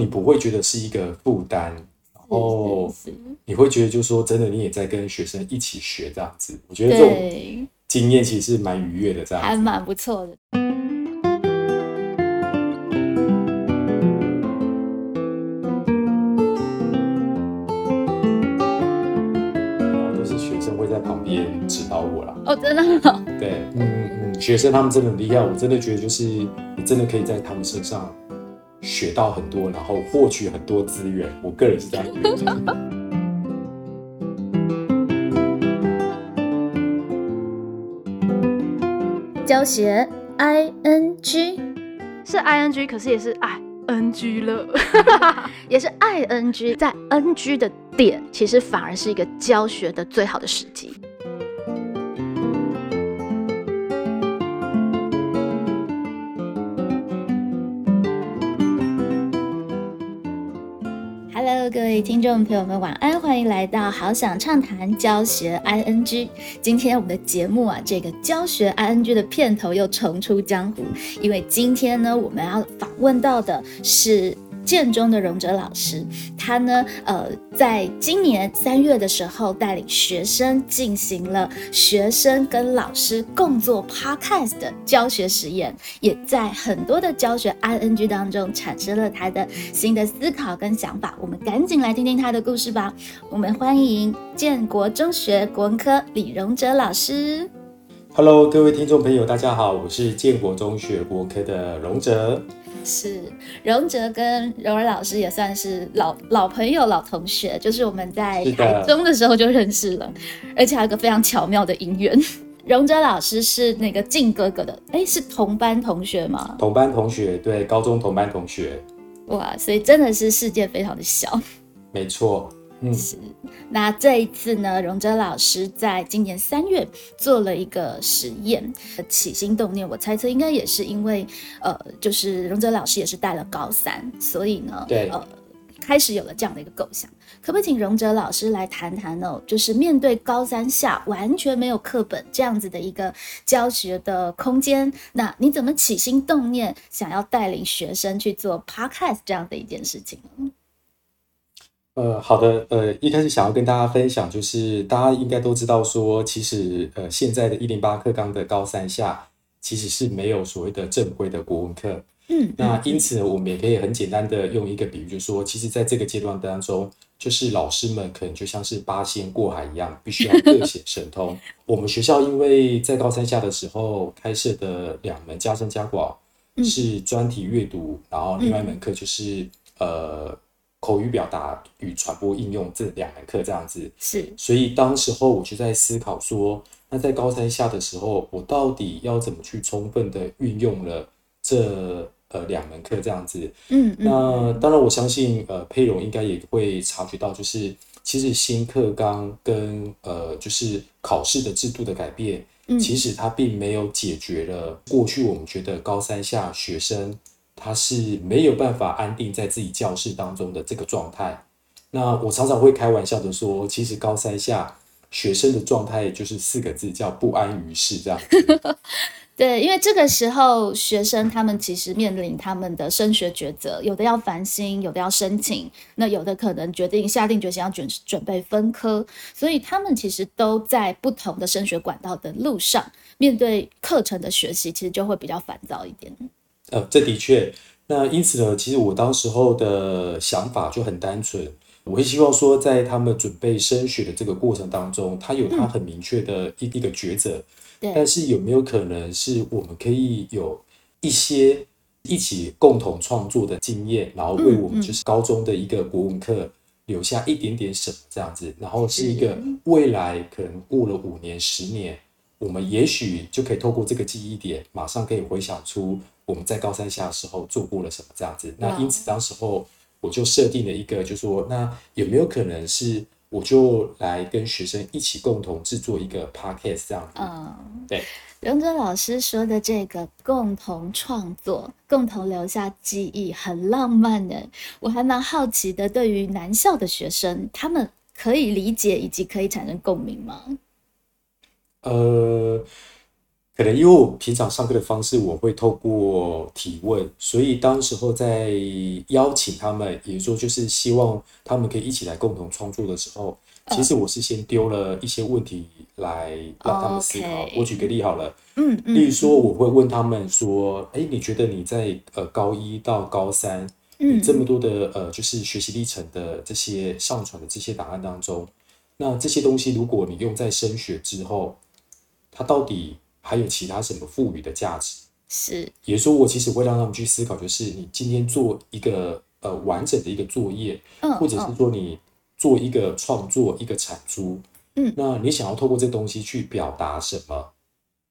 你不会觉得是一个负担，然后你会觉得就是说，真的你也在跟学生一起学这样子。我觉得这种对，经验其实是蛮愉悦的，这样子。还蛮不错的。然后都是学生会在旁边指导我啦。哦，真的哦，对，嗯嗯嗯，学生他们真的很厉害，我真的觉得就是你真的可以在他们身上学到很多，然后获取很多资源。我个人是这样觉得。教学 I N G 是 i n g，可是也是 i n g 了。也是 I N G，在 N G 的点，其实反而是一个教学的最好的时机。Hello，各位听众朋友们，晚安，欢迎来到好想畅谈教学 ING。今天我们的节目啊，这个教学 ING 的片头又重出江湖，因为今天呢，我们要访问到的是。建中的荣哲老师，他呢，呃，在今年三月的时候，带领学生进行了学生跟老师共做 podcast 的教学实验，也在很多的教学 ing 当中产生了他的新的思考跟想法。我们赶紧来听听他的故事吧。我们欢迎建国中学国文科李荣哲老师。Hello，各位听众朋友，大家好，我是建国中学国科的荣哲。是荣哲跟柔儿老师也算是老老朋友、老同学，就是我们在台中的时候就认识了，而且还有个非常巧妙的姻缘。荣哲老师是那个靖哥哥的，哎，是同班同学吗？同班同学，对，高中同班同学，哇，所以真的是世界非常的小。没错。嗯，是，那这一次呢，荣哲老师在今年三月做了一个实验，起心动念，我猜测应该也是因为，呃，就是荣哲老师也是带了高三，所以呢，对呃，开始有了这样的一个构想。可不可以请荣哲老师来谈谈呢？就是面对高三下完全没有课本这样子的一个教学的空间，那你怎么起心动念想要带领学生去做 podcast 这样的一件事情呢？呃，好的，呃，一开始想要跟大家分享，就是大家应该都知道说，其实呃，现在的一零八课纲的高三下，其实是没有所谓的正规的国文课。嗯，那因此呢，我们也可以很简单的用一个比喻，就是说，其实在这个阶段当中，就是老师们可能就像是八仙过海一样，必须要各显神通。我们学校因为在高三下的时候开设的两门加深加广嗯是专题阅读，然后另外一门课就是、呃口语表达与传播应用这两门课这样子。是，所以当时候我就在思考说，那在高三下的时候，我到底要怎么去充分的运用了这呃两门课这样子？嗯嗯那当然，我相信呃佩蓉应该也会察觉到，就是其实新课纲跟呃就是考试的制度的改变，嗯其实它并没有解决了过去我们觉得高三下学生他是没有办法安定在自己教室当中的这个状态。那我常常会开玩笑的说，其实高三下学生的状态就是四个字，叫不安于世这样。对，因为这个时候学生他们其实面临他们的升学抉择，有的要繁星，有的要申请，那有的可能决定下定决心要准准备分科，所以他们其实都在不同的升学管道的路上，面对课程的学习，其实就会比较烦躁一点。呃，这的确。那因此呢，其实我当时候的想法就很单纯，我会希望说，在他们准备升学的这个过程当中，他有他很明确的一、一个抉择。对但是有没有可能是我们可以有一些一起共同创作的经验，然后为我们就是高中的一个国文课留下一点点什么这样子，然后是一个未来可能过了五年、十年，我们也许就可以透过这个记忆点，马上可以回想出我们在高三下的时候做过了什么这样子。那因此当时候我就设定了一个，就说那有没有可能是我就来跟学生一起共同制作一个 podcast 这样子？嗯，对。荣哲老师说的这个共同创作、共同留下记忆，很浪漫的。我还蛮好奇的，对于男校的学生，他们可以理解以及可以产生共鸣吗？呃，可能因为我平常上课的方式，我会透过提问，所以当时候在邀请他们，也就是说就是希望他们可以一起来共同创作的时候，其实我是先丢了一些问题来让他们思考。我举个例好了，嗯嗯，例如说我会问他们说，哎，你觉得你在呃高一到高三，你嗯这么多的呃就是学习历程的这些上传的这些档案当中，那这些东西如果你用在升学之后，它到底还有其他什么赋予的价值？是，也就是说，我其实会让他们去思考，就是你今天做一个呃完整的一个作业，嗯，或者是嗯说你做一个创作、一个产出，嗯那你想要透过这东西去表达什么？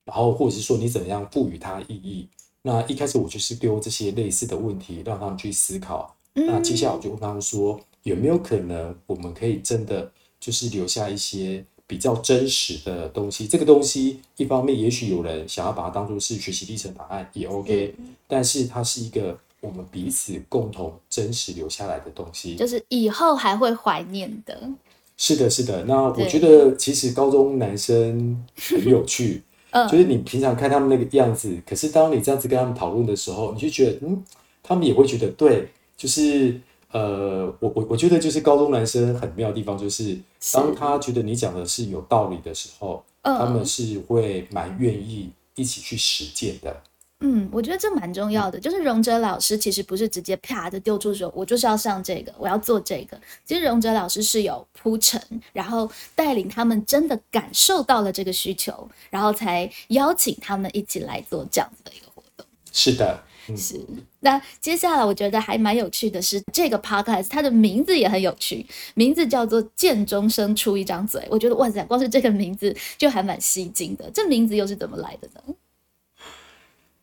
然后或者是说你怎么样赋予它意义？那一开始我就是丢这些类似的问题，让他们去思考。那接下来我就问他们说，有没有可能我们可以真的就是留下一些比较真实的东西？这个东西一方面也许有人想要把它当做是学习历程档案也 OK，但是它是一个我们彼此共同真实留下来的东西。就是以后还会怀念的。是的，是的。那我对觉得其实高中男生很有趣，嗯就是你平常看他们那个样子，可是当你这样子跟他们讨论的时候，你就觉得，嗯，他们也会觉得对，就是呃，我我我觉得就是高中男生很妙的地方，就是当他觉得你讲的是有道理的时候，嗯他们是会蛮愿意一起去实践的。嗯，我觉得这蛮重要的。就是荣哲老师其实不是直接啪的丢出说，我就是要上这个，我要做这个。其实荣哲老师是有铺陈，然后带领他们真的感受到了这个需求，然后才邀请他们一起来做这样子的一个活动。是的，嗯，是，那接下来我觉得还蛮有趣的是，这个 podcast 它的名字也很有趣，名字叫做“剑中生出一张嘴”。我觉得哇塞，光是这个名字就还蛮吸睛的。这名字又是怎么来的呢？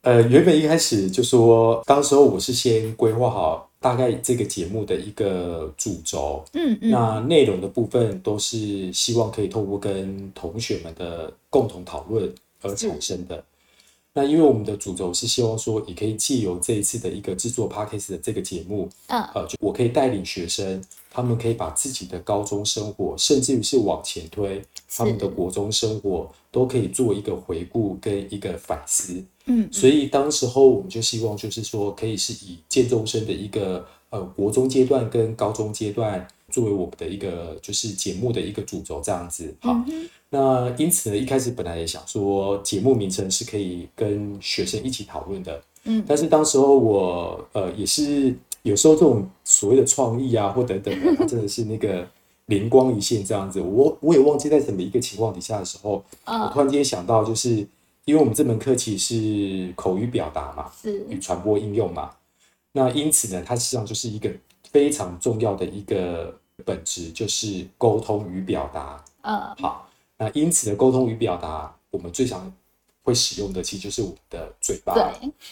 呃，原本一开始就说，当时候我是先规划好大概这个节目的一个主轴，嗯嗯，那内容的部分都是希望可以透过跟同学们的共同讨论而产生的。那因为我们的主轴是希望说，也可以借由这一次的一个制作 podcast 的这个节目，嗯呃，就我可以带领学生，他们可以把自己的高中生活，甚至于是往前推他们的国中生活，都可以做一个回顾跟一个反思。嗯，所以当时候我们就希望，就是说可以是以建中生的一个呃国中阶段跟高中阶段作为我们的一个就是节目的一个主轴这样子。好，那因此呢，一开始本来也想说节目名称是可以跟学生一起讨论的，嗯但是当时候我呃也是有时候这种所谓的创意啊或等等的，它真的是那个灵光一现这样子。我我也忘记在什么一个情况底下的时候，我啊突然间想到，就是因为我们这门课其实是口语表达嘛，是与传播应用嘛，那因此呢，它实际上就是一个非常重要的一个本质，就是沟通与表达。嗯好，那因此的沟通与表达，我们最常会使用的其实就是我们的嘴巴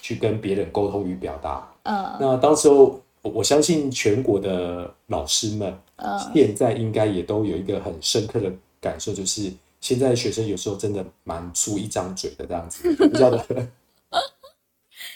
去跟别人沟通与表达。嗯那当时候，我我相信全国的老师们嗯现在应该也都有一个很深刻的感受，就是现在的学生有时候真的蛮出一张嘴的这样子，不晓得。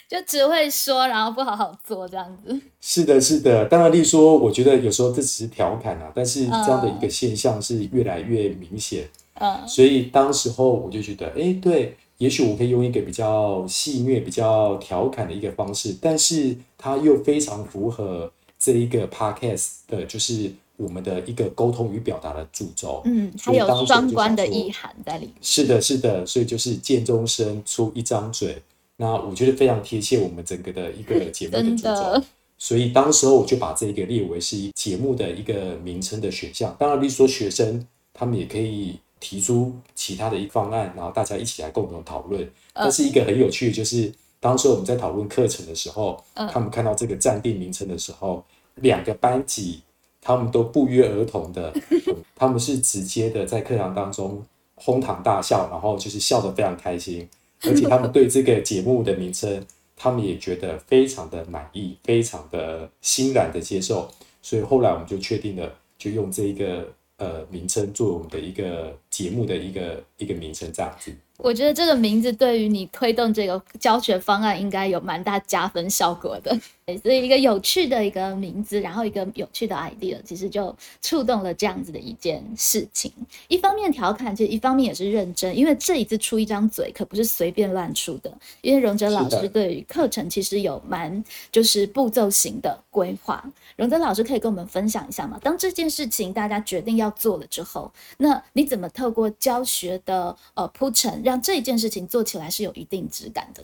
就只会说，然后不好好做这样子。是的，是的。当然，例如说，我觉得有时候这只是调侃啊，但是这样的一个现象是越来越明显。呃所以当时候我就觉得，哎，对，也许我可以用一个比较戏谑、比较调侃的一个方式，但是它又非常符合这一个 podcast 的，就是我们的一个沟通与表达的主轴。嗯，还有双关的意涵在里面。是的，是的，所以就是见中生出一张嘴，那我觉得非常贴切我们整个的一个节目的主轴。所以当时候我就把这个列为是一节目的一个名称的选项。当然，例如说学生他们也可以提出其他的一方案，然后大家一起来共同讨论。但是一个很有趣的就是，当时我们在讨论课程的时候，他们看到这个暂定名称的时候，两个班级他们都不约而同的，他们是直接的在课堂当中哄堂大笑，然后就是笑得非常开心，而且他们对这个节目的名称，他们也觉得非常的满意，非常的欣然的接受，所以后来我们就确定了，就用这一个呃名称做我们的一个节目的一个一个名称这样子。我觉得这个名字对于你推动这个教学方案应该有蛮大加分效果的，所以一个有趣的一个名字，然后一个有趣的 idea，其实就触动了这样子的一件事情。一方面调侃，其实一方面也是认真，因为这一次出一张嘴可不是随便乱出的。因为荣哲老师对于课程其实有蛮就是步骤型的规划。荣哲老师可以跟我们分享一下吗？当这件事情大家决定要做了之后，那你怎么透过教学的呃铺陈？让这一件事情做起来是有一定质感的。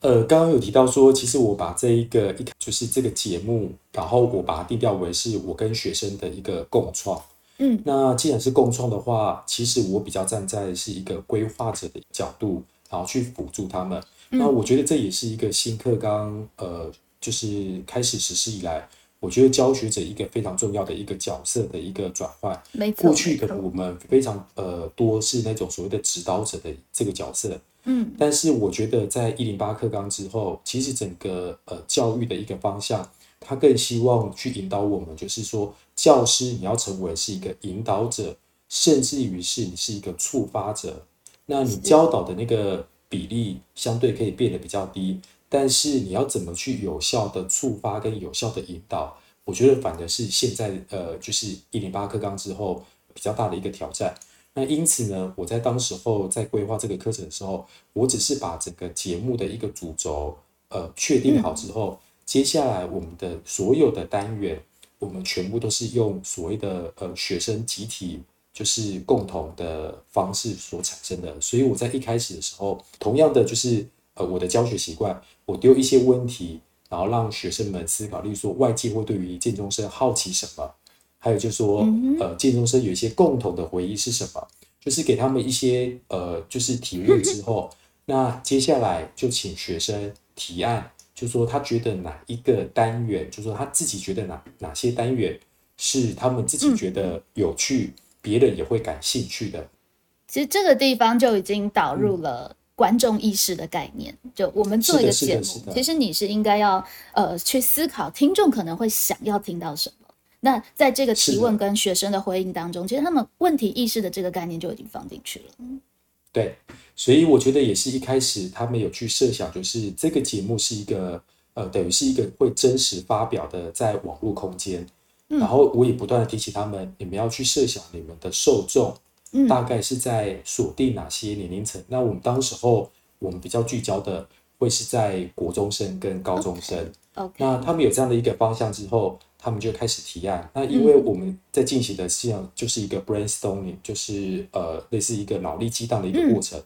呃，刚刚有提到说，其实我把这一个一就是这个节目，然后我把它定调为是我跟学生的一个共创。嗯，那既然是共创的话，其实我比较站在是一个规划者的角度，然后去辅助他们。那我觉得这也是一个新课纲，呃，就是开始实施以来。我觉得教学者一个非常重要的一个角色的一个转换，没错。过去可能我们非常呃多是那种所谓的指导者的这个角色，嗯。但是我觉得在一零八课纲之后，其实整个呃教育的一个方向，他更希望去引导我们，就是说教师你要成为是一个引导者，甚至于是你是一个触发者，那你教导的那个比例相对可以变得比较低。但是你要怎么去有效的触发跟有效的引导？我觉得反而是现在呃，就是一零八课纲之后比较大的一个挑战。那因此呢，我在当时候在规划这个课程的时候，我只是把整个节目的一个主轴呃确定好之后，接下来我们的所有的单元，我们全部都是用所谓的呃学生集体就是共同的方式所产生的。所以我在一开始的时候，同样的就是呃我的教学习惯。我丢一些问题，然后让学生们思考，例如说外界会对于建中生好奇什么，还有就是说，呃，建中生有一些共同的回忆是什么，就是给他们一些呃，就是提问 之后，那接下来就请学生提案，就说他觉得哪一个单元，就说他自己觉得哪哪些单元是他们自己觉得有趣，别人也会感兴趣的。其实这个地方就已经导入了。观众意识的概念，就我们做一个节目，其实你是应该要呃去思考听众可能会想要听到什么。那在这个提问跟学生的回应当中，其实他们问题意识的这个概念就已经放进去了。对，所以我觉得也是一开始他们有去设想，就是这个节目是一个呃等于是一个会真实发表的在网络空间，然后我也不断的提醒他们，你们要去设想你们的受众。大概是在锁定哪些年龄层？那我们当时候我们比较聚焦的会是在国中生跟高中生。那他们有这样的一个方向之后，他们就开始提案。那因为我们在进行的实际上就是一个 brainstorming，就是呃类似一个脑力激荡的一个过程。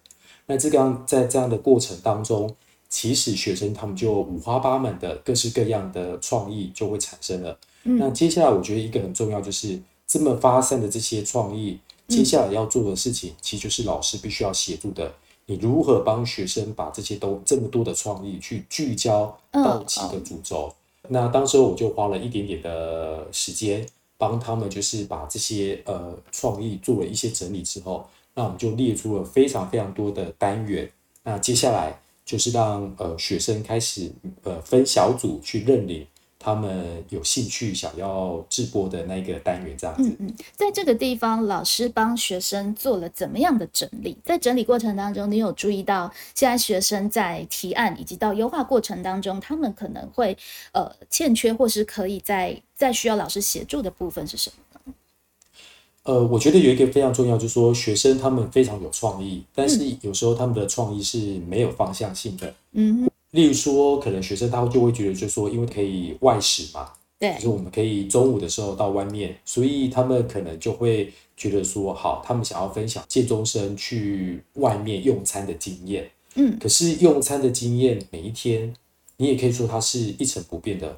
那这个在这样的过程当中，其实学生他们就五花八门的各式各样的创意就会产生了。那接下来我觉得一个很重要就是这么发散的这些创意。接下来要做的事情，其实就是老师必须要协助的。你如何帮学生把这些都这么多的创意去聚焦到几个主轴？那当时我就花了一点点的时间，帮他们就是把这些呃创意做了一些整理之后，那我们就列出了非常非常多的单元。那接下来就是让呃学生开始呃分小组去认领。他们有兴趣想要直播的那个单元，这样子。嗯嗯，在这个地方，老师帮学生做了怎么样的整理？在整理过程当中，你有注意到现在学生在提案以及到优化过程当中，他们可能会呃欠缺或是可以在在需要老师协助的部分是什么呢？呃，我觉得有一个非常重要，就是说学生他们非常有创意，但是有时候他们的创意是没有方向性的。嗯。例如说，可能学生他就会觉得，就是说，因为可以外食嘛，对，就是我们可以中午的时候到外面，所以他们可能就会觉得说，好，他们想要分享建中生去外面用餐的经验，嗯，可是用餐的经验每一天，你也可以说它是一成不变的，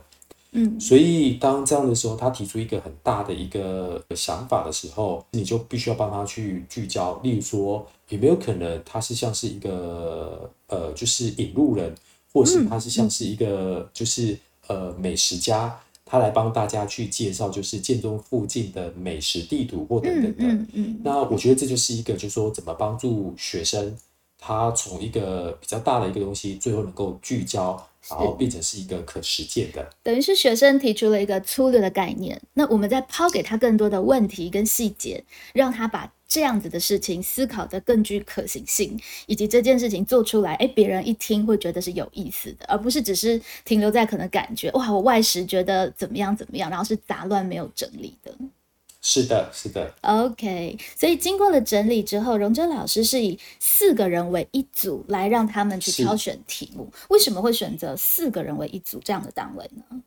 嗯，所以当这样的时候，他提出一个很大的一个想法的时候，你就必须要帮他去聚焦。例如说，有没有可能他是像是一个呃，就是引路人？或是他是像是一个，就是呃美食家，他来帮大家去介绍，就是建中附近的美食地图或等等的。嗯嗯。那我觉得这就是一个，就是说怎么帮助学生，他从一个比较大的一个东西，最后能够聚焦然后变成是一个可实践的。等于是学生提出了一个粗略的概念，那我们再抛给他更多的问题跟细节，让他把这样子的事情思考的更具可行性，以及这件事情做出来，哎，别人一听会觉得是有意思的，而不是只是停留在可能感觉哇，我外食觉得怎么样怎么样，然后是杂乱没有整理的。是的，是的。OK，所以经过了整理之后，荣哲老师是以四个人为一组来让他们去挑选题目。为什么会选择四个人为一组这样的单位呢？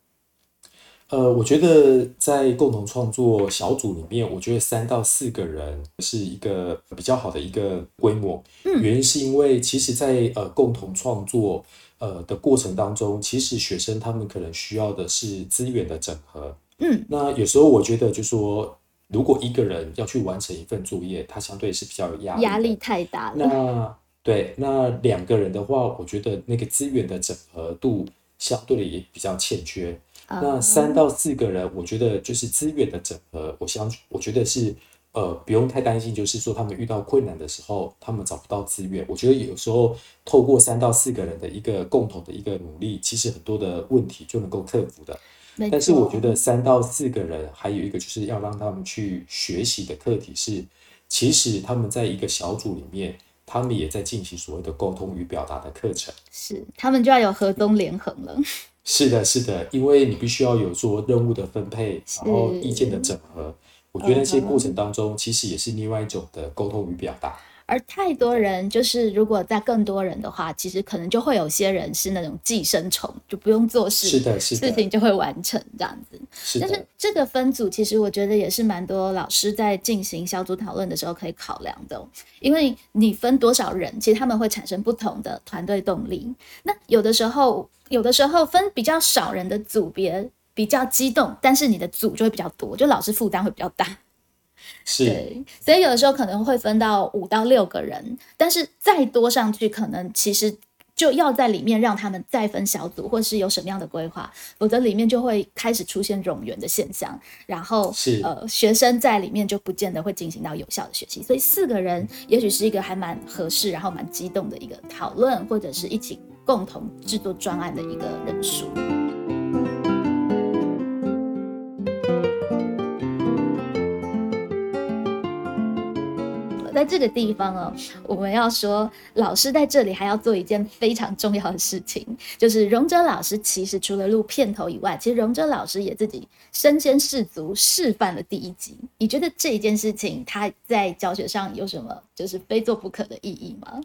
呃，我觉得在共同创作小组里面，我觉得三到四个人是一个比较好的一个规模。嗯，原因是因为其实，在呃共同创作呃的过程当中，其实学生他们可能需要的是资源的整合。嗯，那有时候我觉得就说。如果一个人要去完成一份作业，他相对是比较有压力，压力太大了。那对，那两个人的话，我觉得那个资源的整合度相对的也比较欠缺。那三到四个人，我觉得就是资源的整合，我相我觉得是呃不用太担心，就是说他们遇到困难的时候，他们找不到资源。我觉得有时候透过三到四个人的一个共同的一个努力，其实很多的问题就能够克服的。但是我觉得三到四个人，还有一个就是要让他们去学习的课题是，其实他们在一个小组里面，他们也在进行所谓的沟通与表达的课程。是，他们就要有合纵连横了。是的，是的，因为你必须要有做任务的分配，然后意见的整合。我觉得那些过程当中，其实也是另外一种的沟通与表达。而太多人，就是如果在更多人的话，其实可能就会有些人是那种寄生虫，就不用做事，是的，是的，事情就会完成这样子。是但是这个分组，其实我觉得也是蛮多老师在进行小组讨论的时候可以考量的，因为你分多少人，其实他们会产生不同的团队动力。那有的时候，有的时候分比较少人的组别比较激动，但是你的组就会比较多，就老师负担会比较大。是，所以有的时候可能会分到五到六个人，但是再多上去，可能其实就要在里面让他们再分小组，或是有什么样的规划，否则里面就会开始出现冗员的现象，然后是。呃学生在里面就不见得会进行到有效的学习，所以四个人也许是一个还蛮合适，然后蛮激动的一个讨论，或者是一起共同制作专案的一个人数。在这个地方哦，我们要说，老师在这里还要做一件非常重要的事情，就是荣哲老师其实除了录片头以外，其实荣哲老师也自己身先士卒示范了第一集。你觉得这一件事情，他在教学上有什么就是非做不可的意义吗？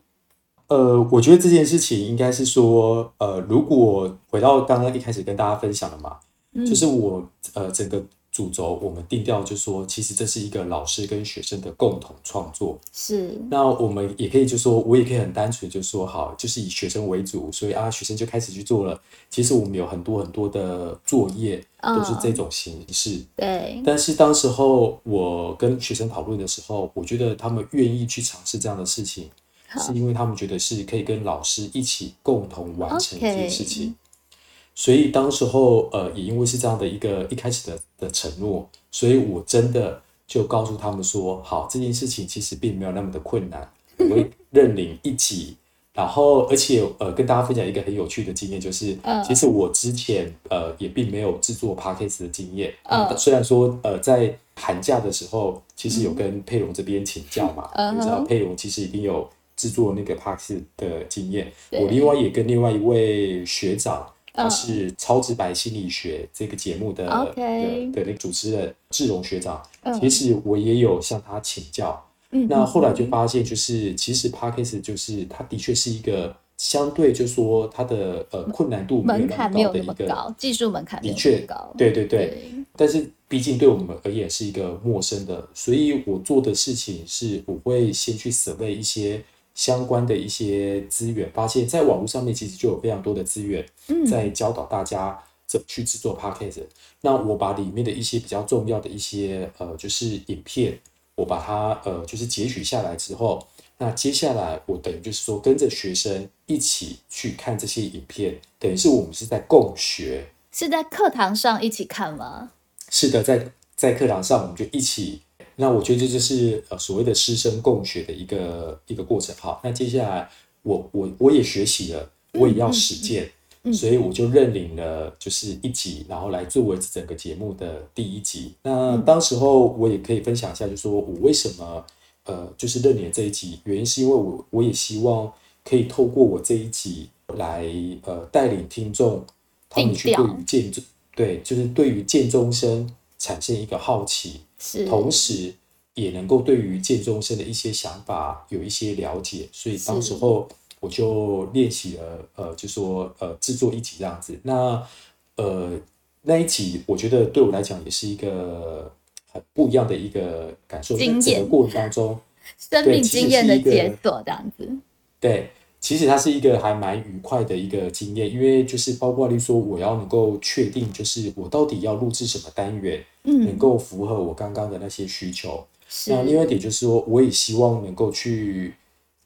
呃，我觉得这件事情应该是说，呃，如果回到刚刚一开始跟大家分享的嘛，就是我呃整个。主轴我们定调就说，其实这是一个老师跟学生的共同创作。是。那我们也可以就说，我也可以很单纯就说，好，就是以学生为主，所以啊，学生就开始去做了。其实我们有很多很多的作业都是这种形式。对。但是当时候我跟学生讨论的时候，我觉得他们愿意去尝试这样的事情，是因为他们觉得是可以跟老师一起共同完成这件事情。所以当时候，呃，也因为是这样的一个一开始的的承诺，所以我真的就告诉他们说，好，这件事情其实并没有那么的困难，我会 认领一起，然后而且呃，跟大家分享一个很有趣的经验，就是其实我之前呃也并没有制作 podcast 的经验，嗯。虽然说呃在寒假的时候，其实有跟佩蓉这边请教嘛，你知道佩蓉其实已经有制作那个 podcast 的经验，我另外也跟另外一位学长。他是《超直白心理学》这个节目的的的那个主持人志荣学长，其实我也有向他请教。那后来就发现，就是其实 Parkes 就是他的确是一个相对就说他的呃困难度门槛没有那么高，技术门槛的确高。对对对，但是毕竟对我们而言是一个陌生的，所以我做的事情是我会先去准备一些。相关的一些资源，发现在网络上面其实就有非常多的资源，在教导大家怎么去制作 podcast。那我把里面的一些比较重要的一些呃，就是影片，我把它呃，就是截取下来之后，那接下来我等于就是说跟着学生一起去看这些影片，等于是我们是在共学，是在课堂上一起看吗？是的，在在课堂上我们就一起。那我觉得这就是呃所谓的师生共学的一个一个过程。好，那接下来我我我也学习了，我也要实践。嗯所以我就认领了就是一集，然后来作为整个节目的第一集。那嗯当时候我也可以分享一下，就是说我为什么呃就是认领了这一集，原因是因为我我也希望可以透过我这一集来呃带领听众，他们去对于建中对就是对于建中生产生一个好奇，是，同时也能够对于建中生的一些想法有一些了解，所以当时候我就练习了，呃，就说呃制作一集这样子。那呃那一集，我觉得对我来讲也是一个很不一样的一个感受，在经验整个过程当中，生命经验的解锁这样子。对，其实它是一个还蛮愉快的一个经验，因为就是包括例如说我要能够确定，就是我到底要录制什么单元，嗯。能嗯，够符合我刚刚的那些需求。那另外一点就是说，我也希望能够去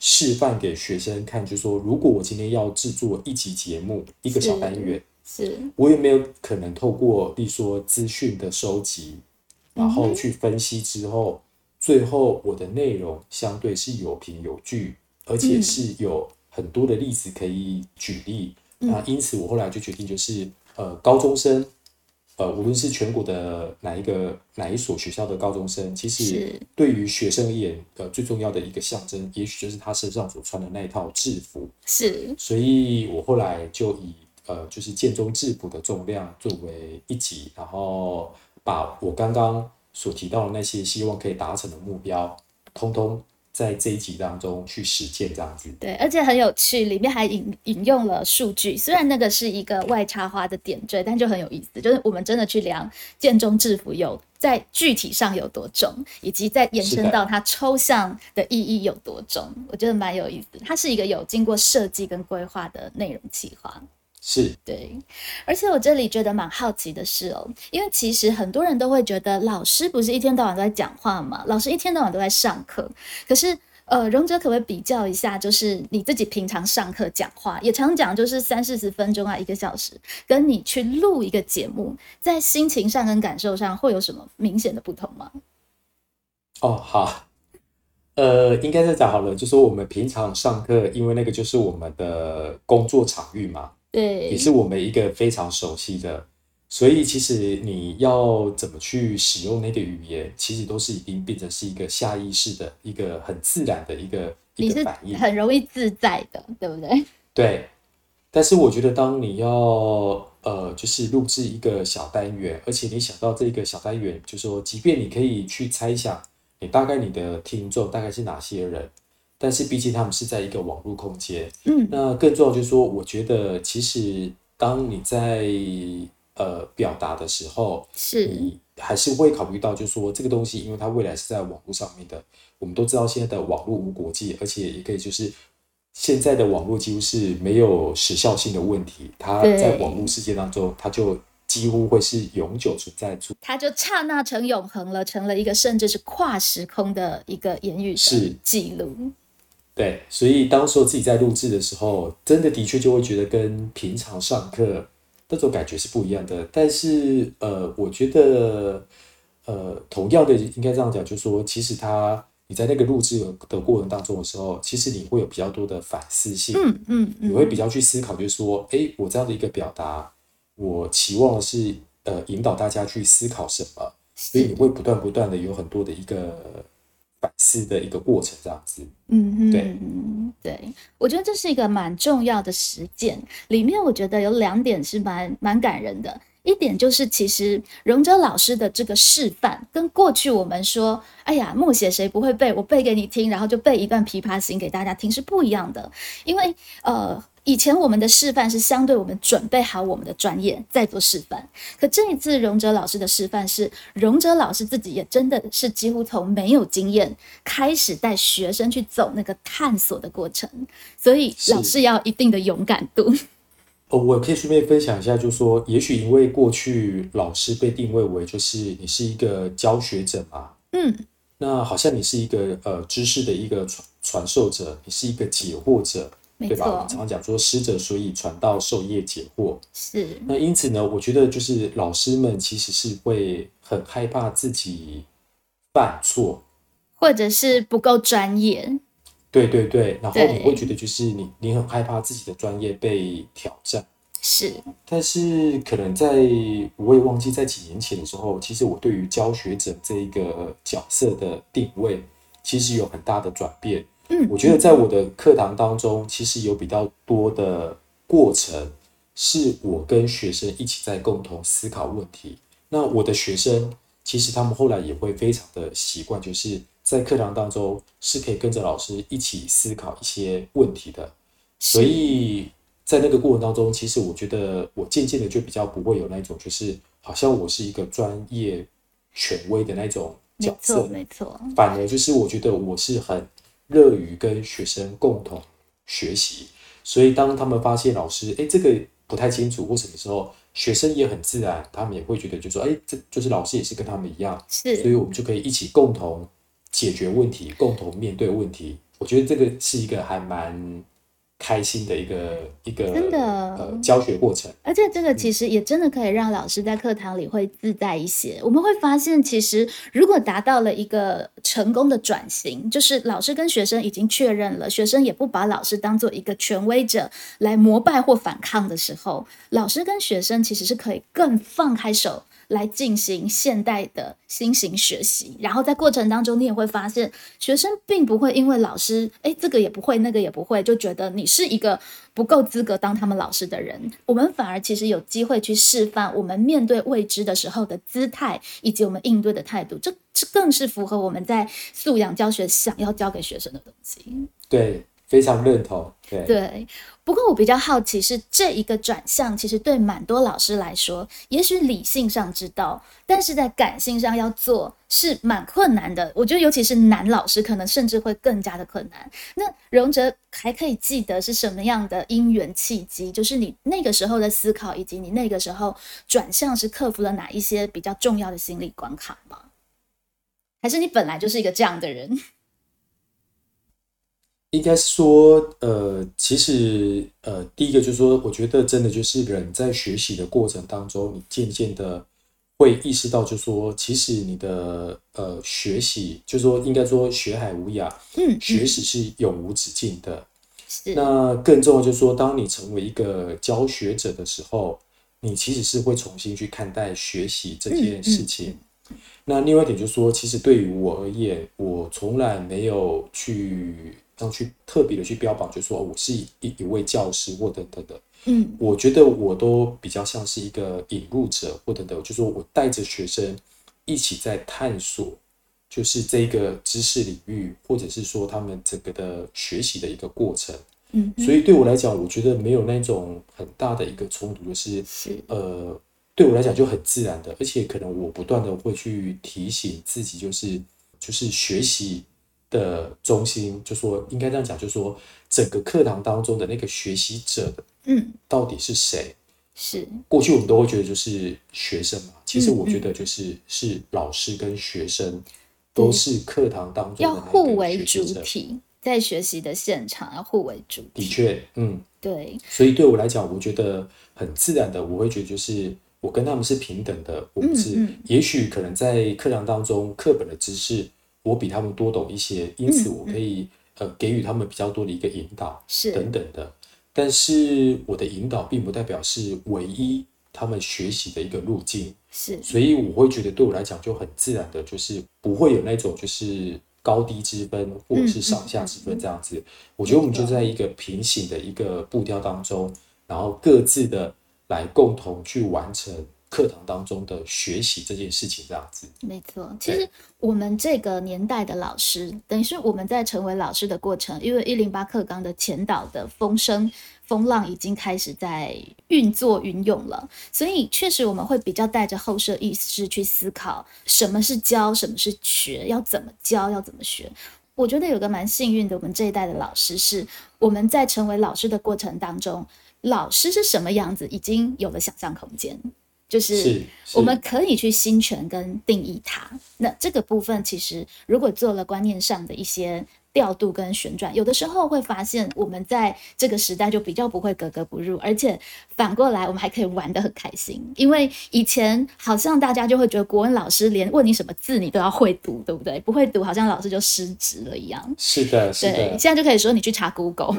示范给学生看，就是说，如果我今天要制作一集节目，一个小是单元，是，我有没有可能透过，例如说资讯的收集，然嗯后去分析之后，最后我的内容相对是有凭有据，而且嗯。是有很多的例子可以举例。嗯那因此，我后来就决定，就是呃，高中生，呃，无论是全国的哪一个哪一所学校的高中生，其实是对于学生而言，呃，最重要的一个象征，也许就是他身上所穿的那一套制服。是，所以我后来就以呃，就是建中制服的重量作为一级，然后把我刚刚所提到的那些希望可以达成的目标，通通在这一集当中去实践，这样子。对，而且很有趣，里面还引引用了数据，虽然那个是一个外插花的点缀，但就很有意思，就是我们真的去量建中制服有在具体上有多重，以及在延伸到它抽象的意义有多重，我觉得蛮有意思。它是一个有经过设计跟规划的内容企划。是对，而且我这里觉得蛮好奇的是哦，因为其实很多人都会觉得老师不是一天到晚都在讲话嘛，老师一天到晚都在上课，可是。呃，荣哲可不可以比较一下，就是你自己平常上课讲话，也常讲就是三四十分钟啊，一个小时，跟你去录一个节目，在心情上跟感受上会有什么明显的不同吗？哦，好，呃，应该是讲好了，就说我们平常上课，因为那个就是我们的工作场域嘛，对，也是我们一个非常熟悉的，所以其实你要怎么去使用那个语言，其实都是已经变成是一个下意识的一个很自然的一个一你是个反应。很容易自在的，对不对？对，但是我觉得当你要呃，就是录制一个小单元，而且你想到这个小单元，就说即便你可以去猜想，你大概你的听众大概是哪些人，但是毕竟他们是在一个网络空间，嗯，那更重要就是说，我觉得其实当你在呃表达的时候，是，你还是会考虑到，就是说这个东西，因为它未来是在网络上面的。我们都知道现在的网络无国界，而且也可以就是现在的网络几乎是没有时效性的问题，它在网络世界当中，它就几乎会是永久存在住。它就刹那成永恒了，成了一个甚至是跨时空的一个言语的是记录。对，所以当时候自己在录制的时候，真的的确就会觉得跟平常上课那种感觉是不一样的。但是呃，我觉得呃，同样的应该这样讲，就是说，其实他你在那个录制的过程当中的时候，其实你会有比较多的反思性，嗯嗯嗯，你会比较去思考，就是说，诶，我这样的一个表达，我期望的是呃引导大家去思考什么，所以你会不断不断的有很多的一个反思的一个过程，这样子。嗯哼，对对，我觉得这是一个蛮重要的实践。里面我觉得有两点是蛮蛮感人的。一点就是，其实荣哲老师的这个示范，跟过去我们说，哎呀，默写谁不会背，我背给你听，然后就背一段《琵琶行》给大家听，是不一样的。因为呃，以前我们的示范是相对我们准备好我们的专业再做示范，可这一次荣哲老师的示范是，荣哲老师自己也真的是几乎从没有经验开始带学生去走那个探索的过程，所以老师要一定的勇敢度。哦，我可以顺便分享一下，就是说，也许因为过去老师被定位为就是你是一个教学者嘛，嗯，那好像你是一个呃知识的一个传传授者，你是一个解惑者，没对吧？我们，常常讲说师者所以传道授业解惑。是那因此呢，我觉得就是老师们其实是会很害怕自己犯错，或者是不够专业，对对对，然后你会觉得就是你你很害怕自己的专业被挑战。是，但是可能在我也忘记在几年前的时候，其实我对于教学者这一个角色的定位，其实有很大的转变。嗯，我觉得在我的课堂当中，其实有比较多的过程，是我跟学生一起在共同思考问题。那我的学生，其实他们后来也会非常的习惯，就是在课堂当中是可以跟着老师一起思考一些问题的。所以在那个过程当中，其实我觉得我渐渐的就比较不会有那种，就是好像我是一个专业权威的那种角色错，，没错，反而就是我觉得我是很乐于跟学生共同学习，所以当他们发现老师哎这个不太清楚或什么时候，学生也很自然，他们也会觉得就说哎这就是老师也是跟他们一样，是。所以，我们就可以一起共同解决问题，共同面对问题。我觉得这个是一个还蛮开心的一个一个真的呃教学过程。而且这个其实也真的可以让老师在课堂里会自在一些。我们会发现，其实如果达到了一个成功的转型，就是老师跟学生已经确认了，学生也不把老师当做一个权威者来膜拜或反抗的时候，老师跟学生其实是可以更放开手。来进行现代的新型学习，然后在过程当中，你也会发现，学生并不会因为老师，哎，这个也不会，那个也不会，就觉得你是一个不够资格当他们老师的人。我们反而其实有机会去示范我们面对未知的时候的姿态，以及我们应对的态度。这这更是符合我们在素养教学想要教给学生的东西。对，非常认同。对，对，不过我比较好奇是这一个转向，其实对蛮多老师来说，也许理性上知道，但是在感性上要做是蛮困难的。我觉得尤其是男老师，可能甚至会更加的困难。那荣哲还可以记得是什么样的因缘契机，就是你那个时候的思考，以及你那个时候转向是克服了哪一些比较重要的心理关卡吗？还是你本来就是一个这样的人？应该是说，呃，其实，呃，第一个就是说，我觉得真的就是人在学习的过程当中，你渐渐的会意识到，就是说，其实你的呃学习，就是说，应该说学海无涯，嗯，学习是永无止境的。是那更重要就是说，当你成为一个教学者的时候，你其实是会重新去看待学习这件事情。那另外一点就是说，其实对于我而言，我从来没有去要去特别的去标榜，就是说我是一一位教师或等等的。嗯我觉得我都比较像是一个引入者或等等，就是说我带着学生一起在探索，就是这个知识领域，或者是说他们整个的学习的一个过程。嗯哼，所以对我来讲，我觉得没有那种很大的一个冲突，就是是呃，对我来讲就很自然的，而且可能我不断的会去提醒自己，就是就是学习的中心，就说应该这样讲，就是说整个课堂当中的那个学习者嗯。到底是谁？是。过去我们都会觉得就是学生嘛，其实嗯我觉得就是是老师跟学生都是课堂当中的要那个互为主。体，在学习的现场要互为主体。的确，嗯，对，所以对我来讲，我觉得很自然的，我会觉得就是我跟他们是平等的，我们是，也许可能在课堂当中课本的知识我比他们多懂一些，因此我可以、呃给予他们比较多的一个引导是。等等的，但是我的引导并不代表是唯一他们学习的一个路径，是。所以我会觉得对我来讲就很自然的，就是不会有那种就是高低之分或者是上下之分这样子。我觉得我们就在一个平行的一个步调当中，然后各自的来共同去完成课堂当中的学习这件事情这样子。没错。其实我们这个年代的老师，等于是我们在成为老师的过程，因为一零八课纲的前导的风声。风浪已经开始在运作运用了，所以确实我们会比较带着后设意识去思考什么是教，什么是学，要怎么教，要怎么学。我觉得有个蛮幸运的，我们这一代的老师是我们在成为老师的过程当中，老师是什么样子，已经有了想象空间。就是是我们可以去心权跟定义它。那这个部分其实如果做了观念上的一些调度跟旋转，有的时候会发现我们在这个时代就比较不会格格不入，而且反过来我们还可以玩得很开心。因为以前好像大家就会觉得国文老师连问你什么字你都要会读，对不对？不会读好像老师就失职了一样。是的，是，的，现在就可以说你去查 Google。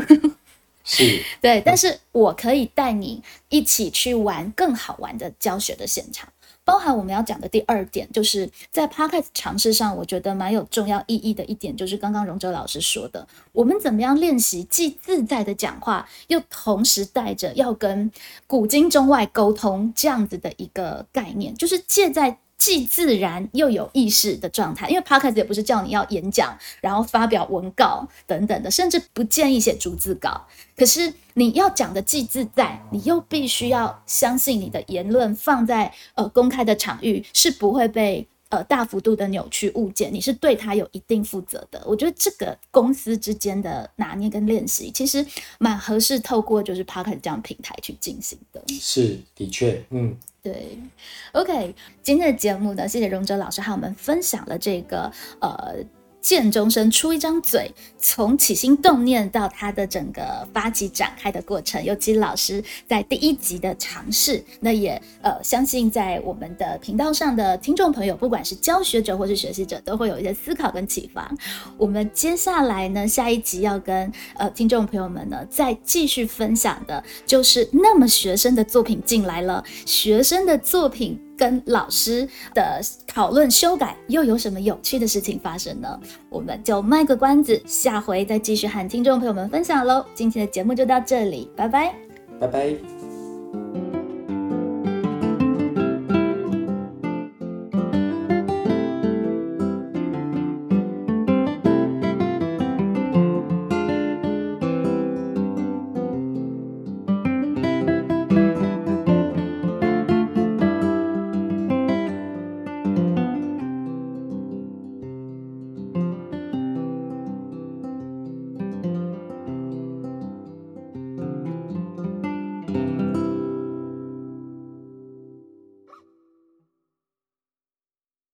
是 对，但是我可以带你一起去玩更好玩的教学的现场。包含我们要讲的第二点，就是在 podcast 尝试上，我觉得蛮有重要意义的一点，就是刚刚荣哲老师说的，我们怎么样练习既自在的讲话，又同时带着要跟古今中外沟通这样子的一个概念，就是借在。既自然又有意识的状态，因为 podcast 也不是叫你要演讲，然后发表文稿等等的，甚至不建议写逐字稿。可是你要讲的既自在，你又必须要相信你的言论放在呃公开的场域是不会被呃大幅度的扭曲误解，你是对他有一定负责的。我觉得这个公司之间的拿捏跟练习，其实蛮合适透过就是 podcast 这样平台去进行的。是，的确，嗯。对，OK，今天的节目呢，谢谢荣哲老师和我们分享了这个呃。见众生出一张嘴，从起心动念到他的整个发起展开的过程，尤其老师在第一集的尝试，那也呃相信在我们的频道上的听众朋友，不管是教学者或是学习者，都会有一些思考跟启发。我们接下来呢，下一集要跟呃听众朋友们呢再继续分享的，就是那么学生的作品进来了，学生的作品。跟老师的讨论修改，又有什么有趣的事情发生呢？我们就卖个关子，下回再继续和听众朋友们分享喽。今天的节目就到这里，拜拜，拜拜。